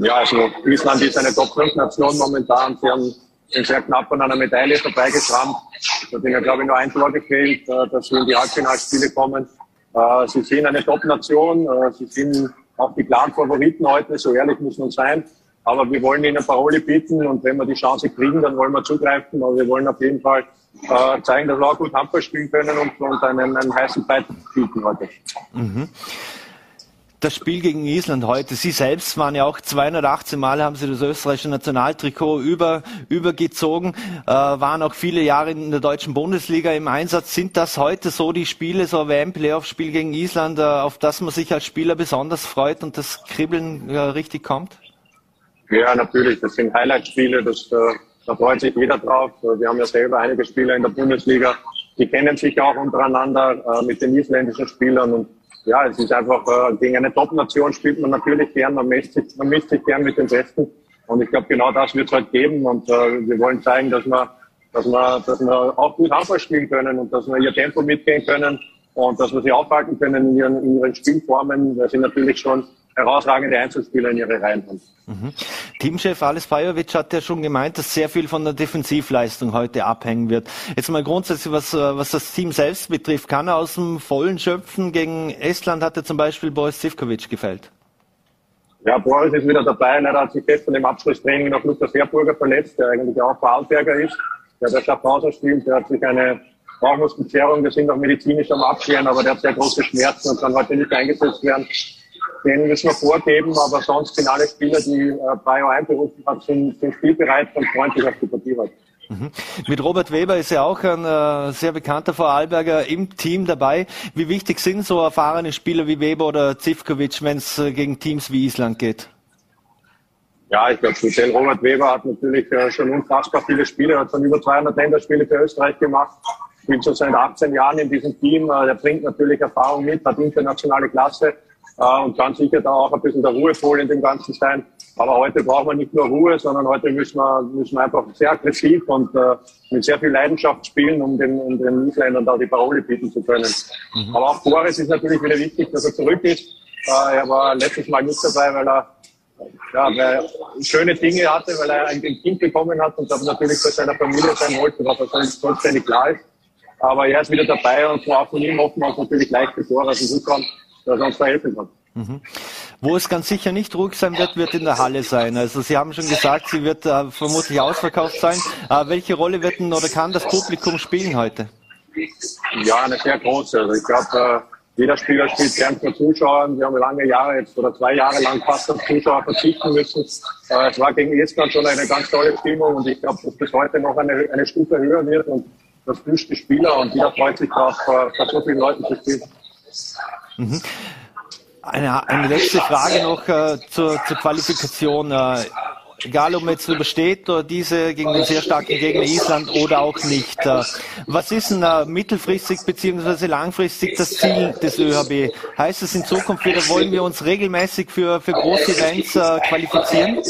Ja, also Island ist eine Top 5 Nation momentan. Sie haben sind sehr knapp an einer Medaille vorbeigeschrammt. Es hat ihnen, glaube ich, nur ein Tor gefehlt, äh, dass sie in die Halbfinalspiele kommen. Äh, sie sind eine Top-Nation. Äh, sie sind auch die klaren Favoriten heute, so ehrlich muss man sein. Aber wir wollen ihnen Parole bieten und wenn wir die Chance kriegen, dann wollen wir zugreifen. Aber wir wollen auf jeden Fall zeigen, dass wir auch gut Handball spielen können und, und einen, einen heißen Fight bieten heute. Mhm das Spiel gegen Island heute. Sie selbst waren ja auch 218 Mal haben Sie das österreichische Nationaltrikot über, übergezogen, äh, waren auch viele Jahre in der deutschen Bundesliga im Einsatz. Sind das heute so die Spiele, so WM-Playoff-Spiel gegen Island, äh, auf das man sich als Spieler besonders freut und das Kribbeln äh, richtig kommt? Ja, natürlich. Das sind Highlight-Spiele, das, äh, da freut sich jeder drauf. Wir haben ja selber einige Spieler in der Bundesliga, die kennen sich auch untereinander äh, mit den isländischen Spielern und ja, es ist einfach, äh, gegen eine Top-Nation spielt man natürlich gern, man misst, sich, man misst sich gern mit den Besten. Und ich glaube, genau das wird es halt geben. Und äh, wir wollen zeigen, dass wir, dass, wir, dass wir auch gut Handball spielen können und dass wir ihr Tempo mitgehen können und dass wir sie aufhalten können in ihren, in ihren Spielformen, weil sie natürlich schon herausragende Einzelspieler in ihre Reihen haben. Mhm. Teamchef Alice Bajovic hat ja schon gemeint, dass sehr viel von der Defensivleistung heute abhängen wird. Jetzt mal grundsätzlich, was, äh, was das Team selbst betrifft, kann er aus dem Vollen schöpfen? Gegen Estland hat er zum Beispiel Boris Zivkovic gefällt. Ja, Boris ist wieder dabei. Leider hat sich gestern im Abschlusstraining noch Lukas Herburger verletzt, der eigentlich auch Vorarlberger ist, der der Schaffhauser spielt. Der hat sich eine Bauchmuskelzerrung, wir sind auch medizinisch am Abklären, aber der hat sehr große Schmerzen und kann heute nicht eingesetzt werden den müssen wir vorgeben, aber sonst sind alle Spieler, die äh, Bayo einberufen hat, sind, sind spielbereit und freundlich auf die Partie. Mhm. Mit Robert Weber ist ja auch ein äh, sehr bekannter Vorarlberger im Team dabei. Wie wichtig sind so erfahrene Spieler wie Weber oder Zivkovic, wenn es äh, gegen Teams wie Island geht? Ja, ich glaube, speziell Robert Weber hat natürlich äh, schon unfassbar viele Spiele, hat schon über 200 Länderspiele für Österreich gemacht, spielt schon seit 18 Jahren in diesem Team. Äh, er bringt natürlich Erfahrung mit, hat internationale Klasse äh, und kann sicher da auch ein bisschen der Ruhepol in dem Ganzen sein. Aber heute brauchen wir nicht nur Ruhe, sondern heute müssen wir, müssen wir einfach sehr aggressiv und äh, mit sehr viel Leidenschaft spielen, um den, um den Isländern da die Parole bieten zu können. Mhm. Aber auch Boris ist natürlich wieder wichtig, dass er zurück ist. Äh, er war letztes Mal nicht dabei, weil er ja, weil er schöne Dinge hatte, weil er ein Kind bekommen hat und das natürlich bei seiner Familie sein wollte, was er vollständig klar ist. Aber er ist wieder dabei und auch von ihm hoffen wir uns natürlich leicht, bevor er zurückkommt, dass er uns da helfen kann. Mhm. Wo es ganz sicher nicht ruhig sein wird, wird in der Halle sein. Also Sie haben schon gesagt, sie wird äh, vermutlich ausverkauft sein. Äh, welche Rolle wird denn oder kann das Publikum spielen heute? Ja, eine sehr große. Also ich glaube, äh, jeder Spieler spielt gern vor Zuschauern. Wir haben lange Jahre jetzt oder zwei Jahre lang fast auf Zuschauer verzichten müssen. Äh, es war gegen Estland schon eine ganz tolle Stimmung und ich glaube, dass bis heute noch eine, eine Stufe höher wird und das wünscht die Spieler und jeder freut sich darauf, vor so vielen Leuten zu spielen. Mhm. Eine, eine letzte Frage noch äh, zur, zur Qualifikation. Äh, egal, ob man jetzt übersteht oder diese gegen den sehr starken Gegner Island oder auch nicht. Äh, was ist denn äh, mittelfristig beziehungsweise langfristig das Ziel des ÖHB? Heißt es in Zukunft wieder, wollen wir uns regelmäßig für, für große Events äh, qualifizieren?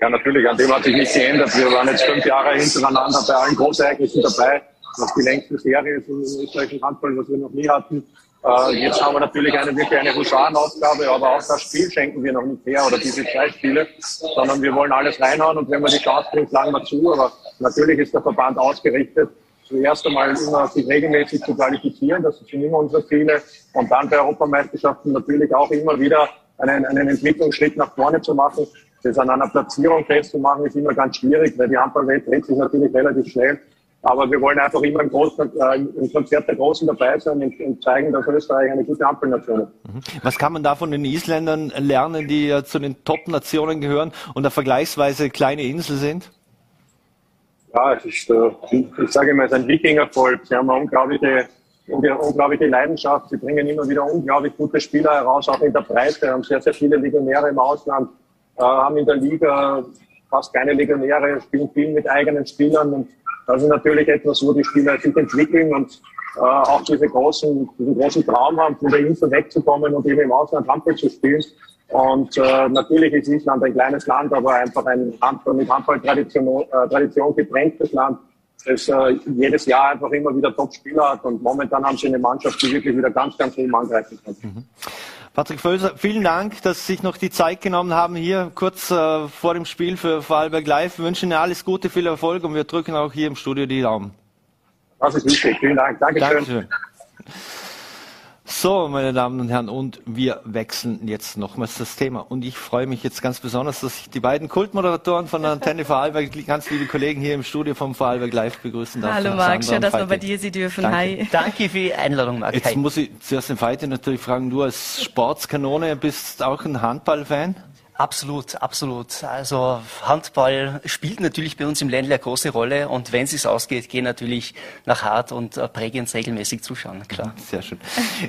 Ja, natürlich. An dem hat sich nichts geändert. Wir waren jetzt fünf Jahre hintereinander bei allen Großereignissen dabei. Ist die längste Serie im österreichischen Handball, was wir noch nie hatten. Äh, jetzt haben wir natürlich eine wirklich eine Husarenaufgabe, aber auch das Spiel schenken wir noch nicht her oder diese zwei Spiele, sondern wir wollen alles reinhauen und wenn wir die Chance kriegen, schlagen wir zu. Aber natürlich ist der Verband ausgerichtet, zuerst einmal immer sich regelmäßig zu qualifizieren, das sind immer unsere Ziele und dann bei Europameisterschaften natürlich auch immer wieder einen, einen Entwicklungsschritt nach vorne zu machen. Das an einer Platzierung festzumachen ist immer ganz schwierig, weil die Handballwelt dreht sich natürlich relativ schnell. Aber wir wollen einfach immer im, Großen, äh, im Konzert der Großen dabei sein und, und, zeigen, dass Österreich eine gute Ampelnation ist. Mhm. Was kann man da von den Isländern lernen, die ja zu den Top-Nationen gehören und eine vergleichsweise kleine Insel sind? Ja, es ist, äh, ich sage immer, es ist ein Wikingervolk. Sie haben eine unglaubliche unglaubliche Leidenschaft. Sie bringen immer wieder unglaublich gute Spieler heraus, auch in der Breite. Haben sehr, sehr viele Legionäre im Ausland, äh, haben in der Liga fast keine Legionäre, spielen viel mit eigenen Spielern. Und das ist natürlich etwas, wo die Spieler sich entwickeln und äh, auch diese großen, diesen großen Traum haben, von der Insel wegzukommen und eben im Ausland Handball zu spielen. Und äh, natürlich ist Island ein kleines Land, aber einfach ein Handball, mit Handballtradition äh, Tradition geprägtes Land, das äh, jedes Jahr einfach immer wieder Top-Spieler hat. Und momentan haben sie eine Mannschaft, die wirklich wieder ganz, ganz oben angreifen kann. Mhm. Patrick Völser, vielen Dank, dass Sie sich noch die Zeit genommen haben, hier kurz äh, vor dem Spiel für Vorarlberg Live. Wir wünschen Ihnen alles Gute, viel Erfolg und wir drücken auch hier im Studio die Daumen. Das ist wichtig. Vielen Dank. Dankeschön. Dankeschön. So, meine Damen und Herren, und wir wechseln jetzt nochmals das Thema. Und ich freue mich jetzt ganz besonders, dass ich die beiden Kultmoderatoren von der Antenne Vorarlberg, ganz liebe Kollegen hier im Studio vom Vorarlberg Live begrüßen darf. Hallo Marc, schön, dass wir bei dir Sie dürfen. Danke. Hi. Danke für die Einladung, Marc. Jetzt muss ich zuerst den Feite natürlich fragen, du als Sportskanone bist auch ein Handballfan? Absolut, absolut. Also Handball spielt natürlich bei uns im Ländle eine große Rolle und wenn es ausgeht, gehen natürlich nach Hart und äh, Prägens regelmäßig zuschauen, klar. Sehr schön.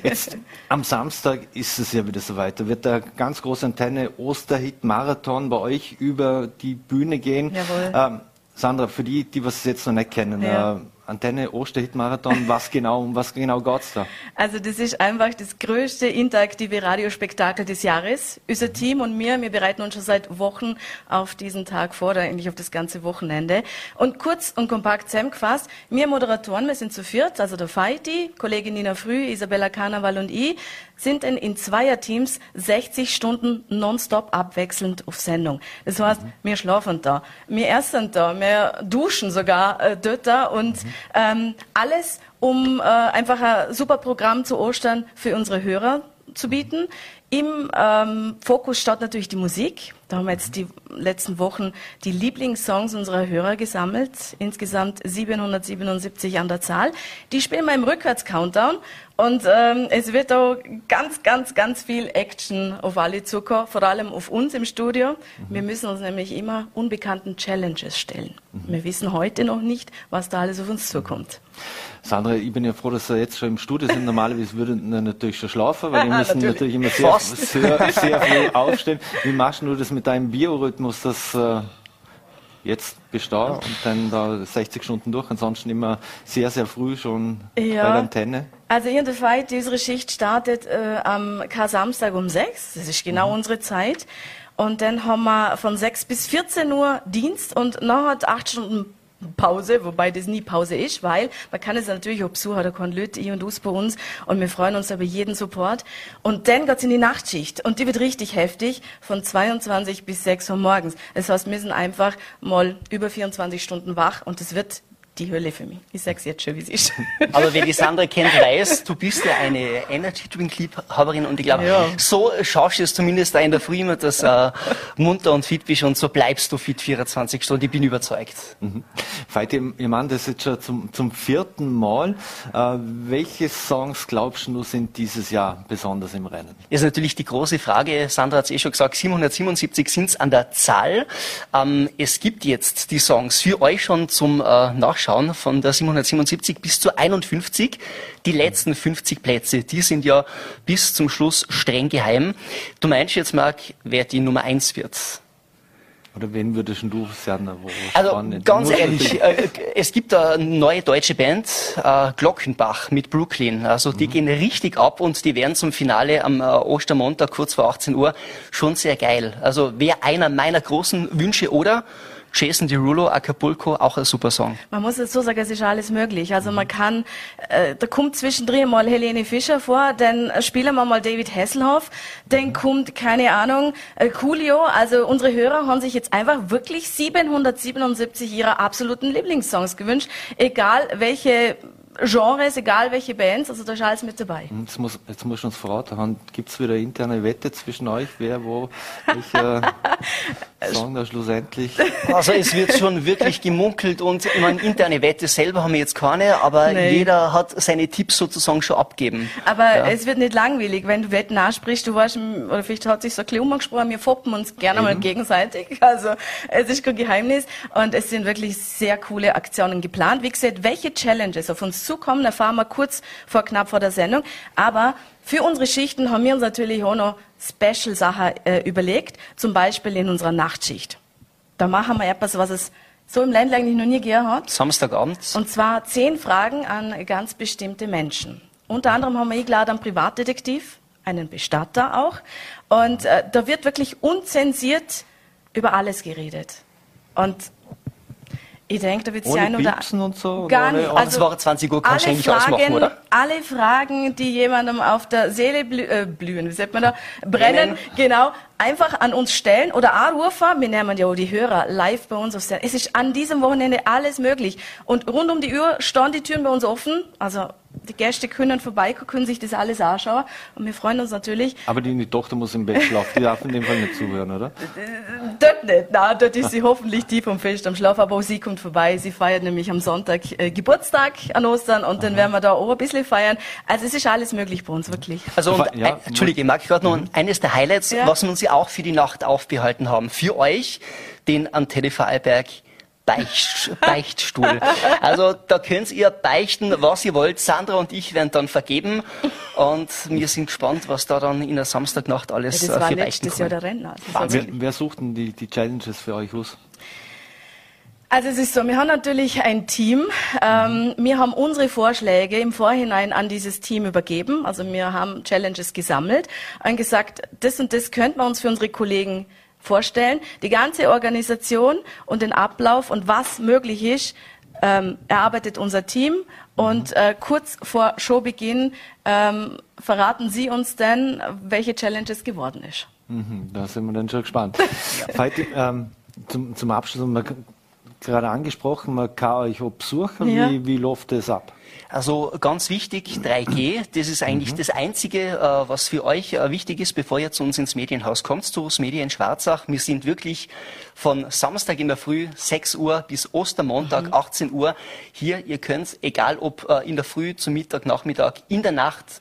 Jetzt am Samstag ist es ja wieder soweit. Da wird der ganz große Antenne Osterhit Marathon bei euch über die Bühne gehen. Jawohl. Ähm, Sandra, für die, die was jetzt noch nicht kennen, ja. äh, Antenne Osterhit-Marathon, was genau, um was genau geht's da? Also das ist einfach das größte interaktive Radiospektakel des Jahres. Unser mhm. Team und mir, wir bereiten uns schon seit Wochen auf diesen Tag vor, oder eigentlich auf das ganze Wochenende. Und kurz und kompakt zusammengefasst, wir Moderatoren, wir sind zu viert, also der Feiti, Kollegin Nina Früh, Isabella Karneval und ich, sind in, in Zweierteams 60 Stunden nonstop abwechselnd auf Sendung. Das heißt, mhm. wir schlafen da, wir essen da, wir duschen sogar äh, dort da und mhm. ähm, alles, um äh, einfach ein super Programm zu Ostern für unsere Hörer zu bieten. Im ähm, Fokus steht natürlich die Musik. Da haben wir jetzt die letzten Wochen die Lieblingssongs unserer Hörer gesammelt. Insgesamt 777 an der Zahl. Die spielen wir im Rückwärts-Countdown. Und ähm, es wird auch ganz, ganz, ganz viel Action auf alle zukommen, vor allem auf uns im Studio. Mhm. Wir müssen uns nämlich immer unbekannten Challenges stellen. Mhm. Wir wissen heute noch nicht, was da alles auf uns zukommt. Sandra, ich bin ja froh, dass Sie jetzt schon im Studio sind. Normalerweise würden wir natürlich schon schlafen, weil wir müssen natürlich. natürlich immer sehr, sehr, sehr früh aufstehen. Wie machst du das mit deinem Biorhythmus, das äh, jetzt besteht und dann da 60 Stunden durch, ansonsten immer sehr, sehr früh schon ja. bei der Antenne? Also in der Fight, unsere Schicht startet äh, am K-Samstag um 6, das ist genau mhm. unsere Zeit. Und dann haben wir von 6 bis 14 Uhr Dienst und nachher acht Stunden Pause, wobei das nie Pause ist, weil man kann es natürlich auch besuchen, da kann Leute, ich und us bei uns und wir freuen uns über jeden Support. Und dann geht's in die Nachtschicht und die wird richtig heftig von 22 bis 6 Uhr morgens. Das heißt, wir sind einfach mal über 24 Stunden wach und es wird die Hölle für mich. Ich sag's jetzt schon, wie es ist. Aber wer die Sandra kennt, weiß, du bist ja eine Energy Drink Liebhaberin und ich glaube, ja. so schaust du es zumindest da in der Früh immer, dass äh, munter und fit bist und so bleibst du fit 24 Stunden. Ich bin überzeugt. Mhm. Veit, ihr Mann, das ist jetzt schon zum, zum vierten Mal. Äh, welche Songs glaubst du sind dieses Jahr besonders im Rennen? Das ist natürlich die große Frage. Sandra hat es eh schon gesagt, 777 sind es an der Zahl. Ähm, es gibt jetzt die Songs für euch schon zum äh, Nachschauen nachschauen, von der 777 bis zur 51. Die letzten 50 Plätze, die sind ja bis zum Schluss streng geheim. Du meinst jetzt, Marc, wer die Nummer 1 wird? Oder wen würdest du sagen? Also ganz ehrlich, äh, es gibt eine neue deutsche Band, äh, Glockenbach mit Brooklyn. Also die mhm. gehen richtig ab und die werden zum Finale am äh, Ostermontag kurz vor 18 Uhr schon sehr geil. Also wäre einer meiner großen Wünsche oder Jason Derulo, Acapulco, auch ein super Song. Man muss so sagen, es ist alles möglich. Also man kann, äh, da kommt zwischendrin mal Helene Fischer vor, dann spielen wir mal David Hasselhoff, dann mhm. kommt, keine Ahnung, äh, Coolio. Also unsere Hörer haben sich jetzt einfach wirklich 777 ihrer absoluten Lieblingssongs gewünscht, egal welche Genres, egal welche Bands, also da ist alles mit dabei. Jetzt muss, jetzt muss uns verraten, gibt es wieder interne Wette zwischen euch, wer wo welcher Song da schlussendlich... Also es wird schon wirklich gemunkelt und ich meine, interne Wette selber haben wir jetzt keine, aber nee. jeder hat seine Tipps sozusagen schon abgeben. Aber ja. es wird nicht langweilig, wenn du Wetten ansprichst, du weißt, oder vielleicht hat sich so ein bisschen umgesprochen, wir foppen uns gerne Eben. mal gegenseitig, also es ist kein Geheimnis und es sind wirklich sehr coole Aktionen geplant. Wie gesagt, welche Challenges auf uns uns zukommen, erfahren wir kurz vor knapp vor der Sendung. Aber für unsere Schichten haben wir uns natürlich auch noch Special-Sachen äh, überlegt, zum Beispiel in unserer Nachtschicht. Da machen wir etwas, was es so im Ländle eigentlich noch nie gegeben hat. Samstagabend. Und zwar zehn Fragen an ganz bestimmte Menschen. Unter anderem haben wir eingeladen einen Privatdetektiv, einen Bestatter auch. Und äh, da wird wirklich unzensiert über alles geredet. Und ich denke, da wird es ein oder Piepsen und so? Gar nicht. Also, war 20 Uhr, kannst du alle eigentlich Fragen, oder? alle Fragen, die jemandem auf der Seele blü äh, blühen, wie sagt man da, brennen, Brennen. genau, einfach an uns stellen oder anrufen. Wir nehmen ja auch die Hörer live bei uns auf Sendung. Es ist an diesem Wochenende alles möglich. Und rund um die Uhr stehen die Türen bei uns offen. Also die Gäste können vorbeikommen, können sich das alles anschauen. Und wir freuen uns natürlich. Aber die, die Tochter muss im Bett schlafen, die darf in dem Fall nicht zuhören, oder? Dort nicht. Na, dort ist sie hoffentlich tief und fest am Schlaf, aber auch sie kommt vorbei. Sie feiert nämlich am Sonntag äh, Geburtstag an Ostern und dann werden wir da auch ein bisschen feiern. Also es ist alles möglich bei uns, wirklich. Also, und, Ja, ein, Entschuldige, mag ich gerade noch eines der Highlights, Ja. was wir uns ja auch für die Nacht aufbehalten haben. Für euch, den Antenne Vorarlberg Beicht, Beichtstuhl. Also da könnt ihr beichten, was ihr wollt. Sandra und ich werden dann vergeben und wir sind gespannt, was da dann in der Samstagnacht alles das äh, war für Beichten letztes Jahr kommt. der Renner. Wirklich- Wer, wer sucht denn die, die Challenges für euch aus? Also es ist so, wir haben natürlich ein Team. Ähm, wir haben unsere Vorschläge im Vorhinein an dieses Team übergeben. Also wir haben Challenges gesammelt und gesagt, das und das könnte man uns für unsere Kollegen vorstellen. Die ganze Organisation und den Ablauf und was möglich ist, ähm, erarbeitet unser Team. Und äh, kurz vor Showbeginn ähm, verraten Sie uns dann, welche Challenges geworden ist. Mhm, da sind wir dann schon gespannt. Veit, ähm, zum, zum Abschluss gerade angesprochen, man kann euch auch besuchen. Ja. Wie, wie läuft das ab? Also ganz wichtig, 3G, das ist eigentlich das Einzige, äh, was für euch äh, wichtig ist, bevor ihr zu uns ins Medienhaus kommt, zu Media in Schwarzach. Wir sind wirklich von Samstag in der Früh 6 Uhr bis Ostermontag 18 Uhr hier. Ihr könnt, egal ob äh, in der Früh, zum Mittag, Nachmittag, in der Nacht,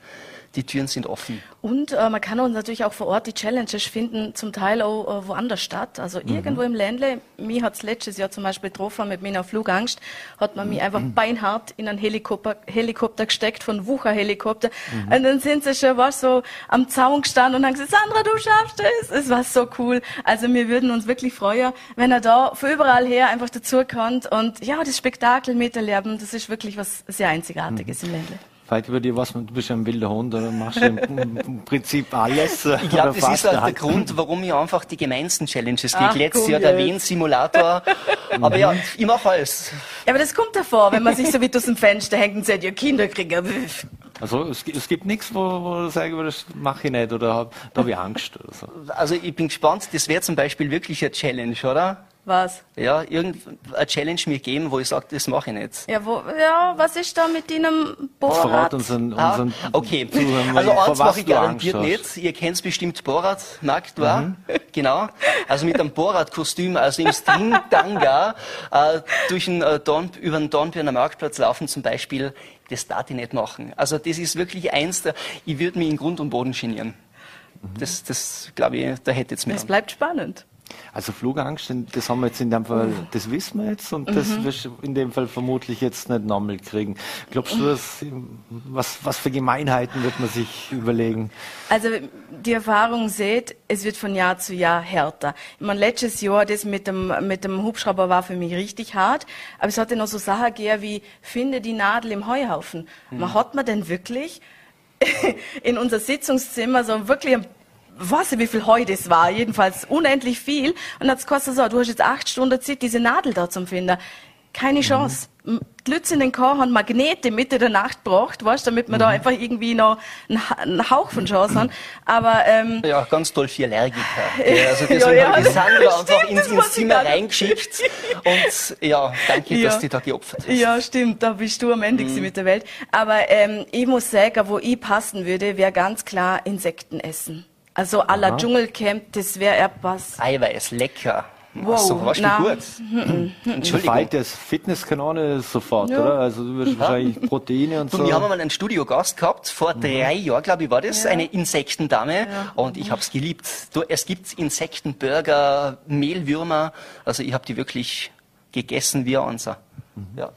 die Türen sind offen. Und äh, man kann uns natürlich auch vor Ort die Challenges finden, zum Teil auch äh, woanders statt. Also irgendwo im Ländle. Mir hat's letztes Jahr zum Beispiel getroffen mit meiner Flugangst, hat man mich einfach beinhart in einen Helikopter, Helikopter gesteckt, von Wucher-Helikopter. Und dann sind sie schon was so am Zaun gestanden und haben gesagt, Sandra, du schaffst es. Es war so cool. Also wir würden uns wirklich freuen, wenn er da von überall her einfach dazu kommt und ja, das Spektakel miterleben, das ist wirklich was sehr Einzigartiges im Ländle. Veit, über dir was, du bist ja ein wilder Hund, oder machst du im, im Prinzip alles? Ich glaube, das ist halt der. Grund, warum ich einfach die gemeinsten Challenges kriege. Letztes Jahr der. Wien-Simulator. Aber ja, ich mache alles. Ja, aber das kommt davor, wenn man sich so wie aus dem Fenster hängt und sagt, ja, Kinder kriegen. Also es, gibt- es gibt nichts, wo, wo du sagen würdest, das mache ich nicht oder hab, da habe ich Angst oder so. Also ich bin gespannt, das wäre zum Beispiel wirklich eine Challenge, oder? Was? Ja, irgendeine Challenge mir geben, wo ich sage, das mache ich nicht. Ja, wo, ja, was ist da mit deinem Das Bohrrad? verrat unseren, Ah, unseren okay, Zuhörern, also eins mache ich garantiert nicht. Ihr kennt bestimmt Borat, Marc, du auch? Genau. Also mit einem Borat-Kostüm, also im String-Tanga, äh, durch den, äh, Dorn, über den Dornbirner Marktplatz laufen zum Beispiel, das darf ich nicht machen. Also das ist wirklich eins der, ich würde mich in Grund und Boden genieren. Das, das glaube ich, da hätte jetzt mir. Es bleibt spannend. Also Flugangst, das haben wir jetzt in dem Fall, das wissen wir jetzt und das Mhm. wirst du in dem Fall vermutlich jetzt nicht nochmal kriegen. Glaubst du, dass, was, was für Gemeinheiten wird man sich überlegen? Also die Erfahrung seht, es wird von Jahr zu Jahr härter. Ich meine, letztes Jahr, das mit dem, mit dem Hubschrauber war für mich richtig hart, aber es hatte noch so Sachen gegeben wie, finde die Nadel im Heuhaufen. Man hat man denn wirklich in unser Sitzungszimmer so wirklich ein weiß nicht, wie viel Heu das war, jedenfalls unendlich viel. Und dann hat's gekostet so, du hast jetzt acht Stunden Zeit, diese Nadel da zum finden. Keine Chance. M- Die Leute in den Chor haben Magnete Mitte der Nacht gebracht, weißt, damit wir da einfach irgendwie noch einen, Ha- einen Hauch von Chance haben. Aber ähm, Ja, ganz toll für Allergiker. gell. Also deswegen Ja, ja, die Sandra das einfach ins, das ins Zimmer reingeschickt. Und ja, danke, Ja. dass du da geopfert hast. Ja, stimmt, da bist du am Ende gewesen mit der Welt. Aber ähm, ich muss sagen, wo ich passen würde, wäre ganz klar Insekten essen. Also à la Dschungelcamp, das wäre etwas. Eiweiß, lecker. Wow, so, warst du na. gut. Entschuldigung. Fight das Fitnesskanone sofort, Ja. oder? Also du wirst wahrscheinlich Proteine und Du, so. wir haben mal einen Studiogast gehabt, vor Mhm. drei Jahren, glaube ich, war das, eine Insektendame. Und ich habe es geliebt. Du, es gibt Insektenburger, Mehlwürmer. Also ich habe die wirklich gegessen wie ein Ansa. Mhm. Ja.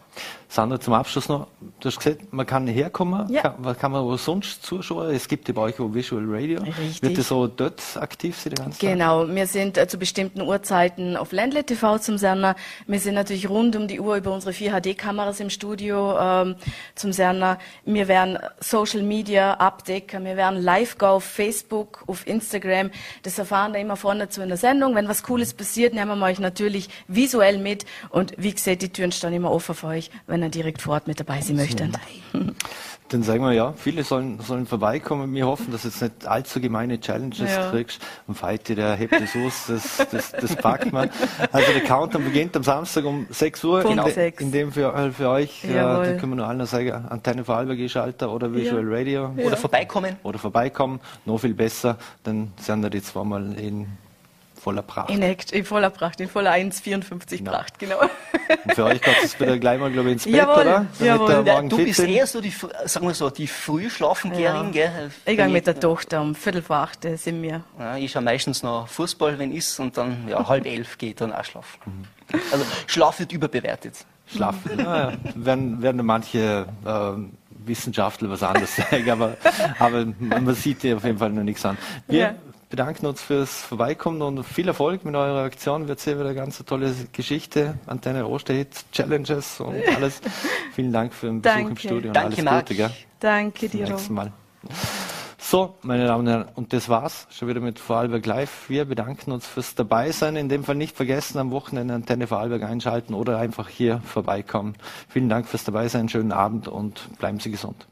Sandra, zum Abschluss noch, du hast gesagt, man kann herkommen, Ja. kann, kann man wo sonst zuschauen? Es gibt ja bei euch auch Visual Radio. Richtig. Wird das so dort aktiv sein, die ganze Zeit? Genau, wir sind äh, zu bestimmten Uhrzeiten auf Ländle TV zum Sender. Wir sind natürlich rund um die Uhr über unsere vier HD-Kameras im Studio ähm, zum Sender. Wir werden Social Media abdecken, wir werden live gehen auf Facebook, auf Instagram. Das erfahren da immer vorne zu in der Sendung. Wenn was Cooles passiert, nehmen wir euch natürlich visuell mit. Und wie gesagt, die Türen stehen immer offen für euch, wenn ihr direkt vor Ort mit dabei sein möchtet. Dann sagen wir ja, viele sollen, sollen vorbeikommen. Wir hoffen, dass du jetzt nicht allzu gemeine Challenges Ja. kriegst. Und Feiti, der hebt das aus, das, das, das packt man. Also der Countdown beginnt am Samstag um 6 Uhr. Punkt in, de, sechs. in dem für, äh, für euch, äh, Jawohl. da können wir nur allen sagen, Antenne Vorarlberg einschalten oder Visual Radio. Oder vorbeikommen. Oder vorbeikommen. Noch viel besser, dann sind da die zweimal in voller Pracht. In, echt, in voller Pracht, in voller 1,54 Pracht, genau. Und für euch geht es wieder gleich mal, glaube ich, ins Bett, Jawohl, oder? jawohl. ihr Ja, morgen du fit bist sind. eher so die, sagen wir so, die Frühschlafengeherin, Ja. gell? Ich gehe mit der Tochter um Viertel vor acht äh, sind wir. Ja, ich schaue meistens noch Fußball, wenn ist, und dann ja, halb elf geht dann auch schlafen. Mhm. Also Schlaf wird überbewertet. Schlafen. Ja, ja. werden, werden manche ähm, Wissenschaftler was anderes sagen, aber, aber man sieht dir auf jeden Fall noch nichts an. Wir Ja. Bedanken uns fürs Vorbeikommen und viel Erfolg mit eurer Aktion. Wird sehr wieder eine ganz tolle Geschichte. Antenne Rosterhit, Challenges und alles. Vielen Dank für den Besuch im Danke. Studio und Danke, alles Marc. Gute. Gell? Danke dir. Bis Rob. nächsten Mal. So, meine Damen und Herren, und das war's schon wieder mit Vorarlberg Live. Wir bedanken uns fürs Dabeisein. In dem Fall nicht vergessen, am Wochenende Antenne Vorarlberg einschalten oder einfach hier vorbeikommen. Vielen Dank fürs Dabeisein, schönen Abend und bleiben Sie gesund.